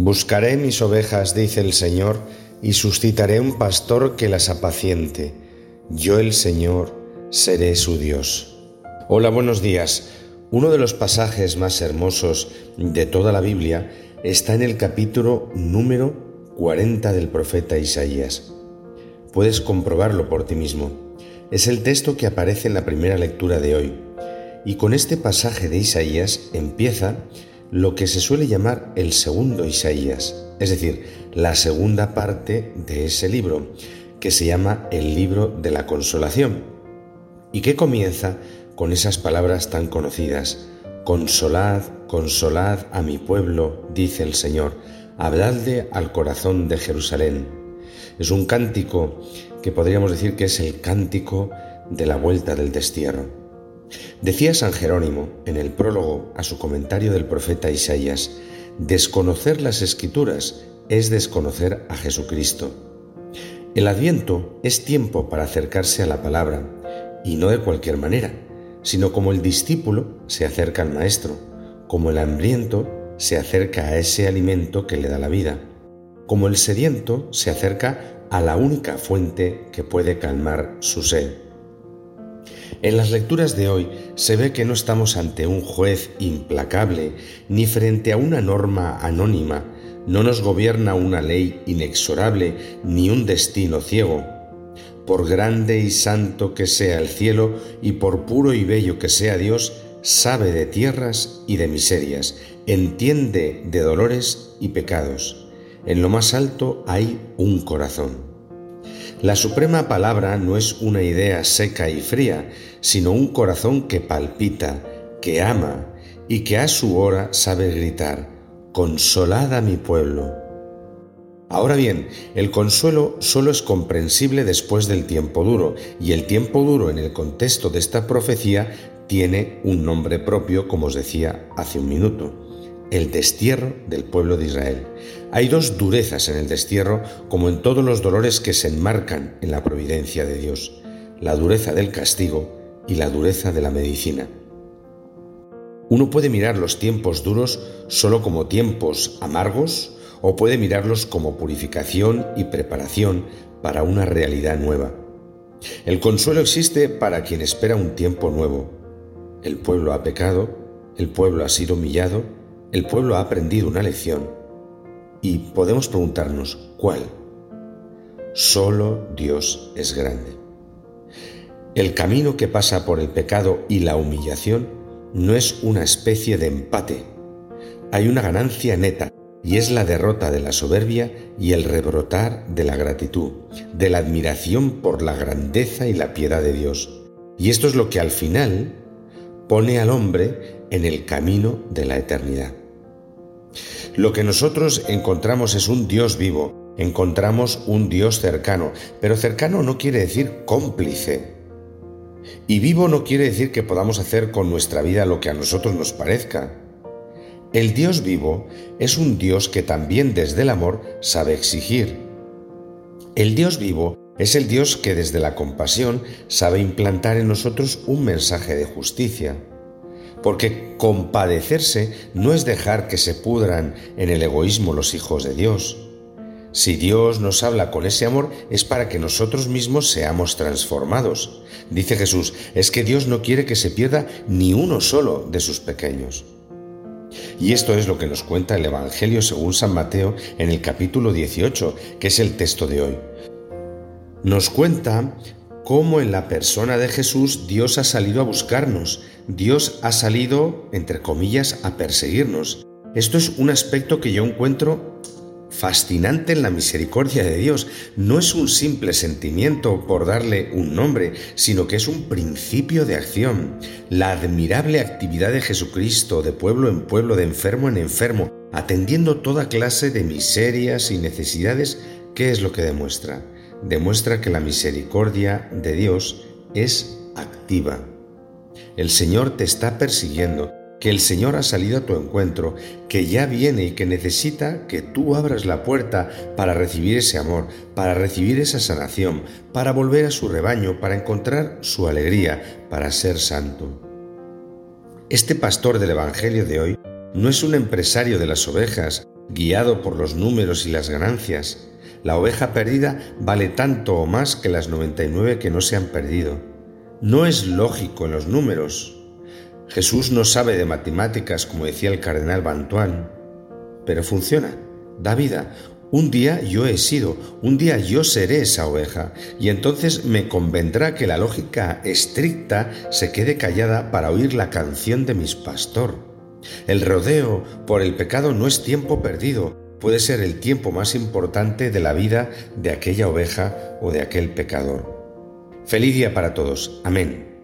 Buscaré mis ovejas, dice el Señor, y suscitaré un pastor que las apaciente. Yo el Señor seré su Dios. Hola, buenos días. Uno de los pasajes más hermosos de toda la Biblia está en el capítulo número 40 del profeta Isaías. Puedes comprobarlo por ti mismo. Es el texto que aparece en la primera lectura de hoy. Y con este pasaje de Isaías empieza lo que se suele llamar el segundo Isaías, es decir, la segunda parte de ese libro, que se llama el libro de la consolación, y que comienza con esas palabras tan conocidas, Consolad, consolad a mi pueblo, dice el Señor, habladle al corazón de Jerusalén. Es un cántico que podríamos decir que es el cántico de la vuelta del destierro. Decía San Jerónimo en el prólogo a su comentario del profeta Isaías, desconocer las escrituras es desconocer a Jesucristo. El adviento es tiempo para acercarse a la palabra, y no de cualquier manera, sino como el discípulo se acerca al maestro, como el hambriento se acerca a ese alimento que le da la vida, como el sediento se acerca a la única fuente que puede calmar su sed. En las lecturas de hoy se ve que no estamos ante un juez implacable ni frente a una norma anónima, no nos gobierna una ley inexorable ni un destino ciego. Por grande y santo que sea el cielo y por puro y bello que sea Dios, sabe de tierras y de miserias, entiende de dolores y pecados. En lo más alto hay un corazón. La suprema palabra no es una idea seca y fría, sino un corazón que palpita, que ama y que a su hora sabe gritar, Consolad a mi pueblo. Ahora bien, el consuelo solo es comprensible después del tiempo duro, y el tiempo duro en el contexto de esta profecía tiene un nombre propio, como os decía hace un minuto el destierro del pueblo de Israel. Hay dos durezas en el destierro, como en todos los dolores que se enmarcan en la providencia de Dios, la dureza del castigo y la dureza de la medicina. Uno puede mirar los tiempos duros solo como tiempos amargos o puede mirarlos como purificación y preparación para una realidad nueva. El consuelo existe para quien espera un tiempo nuevo. El pueblo ha pecado, el pueblo ha sido humillado, el pueblo ha aprendido una lección y podemos preguntarnos, ¿cuál? Solo Dios es grande. El camino que pasa por el pecado y la humillación no es una especie de empate. Hay una ganancia neta y es la derrota de la soberbia y el rebrotar de la gratitud, de la admiración por la grandeza y la piedad de Dios. Y esto es lo que al final pone al hombre en el camino de la eternidad. Lo que nosotros encontramos es un Dios vivo, encontramos un Dios cercano, pero cercano no quiere decir cómplice. Y vivo no quiere decir que podamos hacer con nuestra vida lo que a nosotros nos parezca. El Dios vivo es un Dios que también desde el amor sabe exigir. El Dios vivo es el Dios que desde la compasión sabe implantar en nosotros un mensaje de justicia porque compadecerse no es dejar que se pudran en el egoísmo los hijos de Dios. Si Dios nos habla con ese amor es para que nosotros mismos seamos transformados. Dice Jesús, es que Dios no quiere que se pierda ni uno solo de sus pequeños. Y esto es lo que nos cuenta el Evangelio según San Mateo en el capítulo 18, que es el texto de hoy. Nos cuenta cómo en la persona de Jesús Dios ha salido a buscarnos, Dios ha salido, entre comillas, a perseguirnos. Esto es un aspecto que yo encuentro fascinante en la misericordia de Dios. No es un simple sentimiento por darle un nombre, sino que es un principio de acción. La admirable actividad de Jesucristo de pueblo en pueblo, de enfermo en enfermo, atendiendo toda clase de miserias y necesidades, ¿qué es lo que demuestra? demuestra que la misericordia de Dios es activa. El Señor te está persiguiendo, que el Señor ha salido a tu encuentro, que ya viene y que necesita que tú abras la puerta para recibir ese amor, para recibir esa sanación, para volver a su rebaño, para encontrar su alegría, para ser santo. Este pastor del Evangelio de hoy no es un empresario de las ovejas, guiado por los números y las ganancias. La oveja perdida vale tanto o más que las 99 que no se han perdido. No es lógico en los números. Jesús no sabe de matemáticas, como decía el cardenal Bantuán, pero funciona, da vida. Un día yo he sido, un día yo seré esa oveja, y entonces me convendrá que la lógica estricta se quede callada para oír la canción de mis pastor. El rodeo por el pecado no es tiempo perdido, puede ser el tiempo más importante de la vida de aquella oveja o de aquel pecador. Feliz día para todos. Amén.